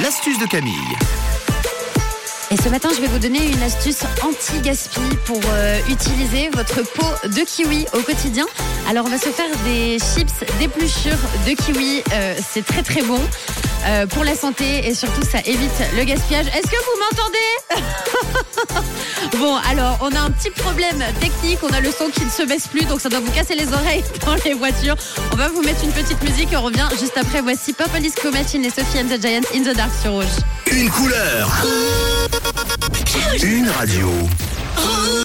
l'astuce de Camille. Et ce matin, je vais vous donner une astuce anti-gaspi pour euh, utiliser votre pot de kiwi au quotidien. Alors, on va se faire des chips d'épluchure de kiwi. Euh, c'est très très bon euh, pour la santé et surtout, ça évite le gaspillage. Est-ce que vous m'entendez? Bon, alors, on a un petit problème technique. On a le son qui ne se baisse plus, donc ça doit vous casser les oreilles dans les voitures. On va vous mettre une petite musique et on revient juste après. Voici Disco Machine et Sophie and the Giant in the Dark sur Rouge. Une couleur. Une radio.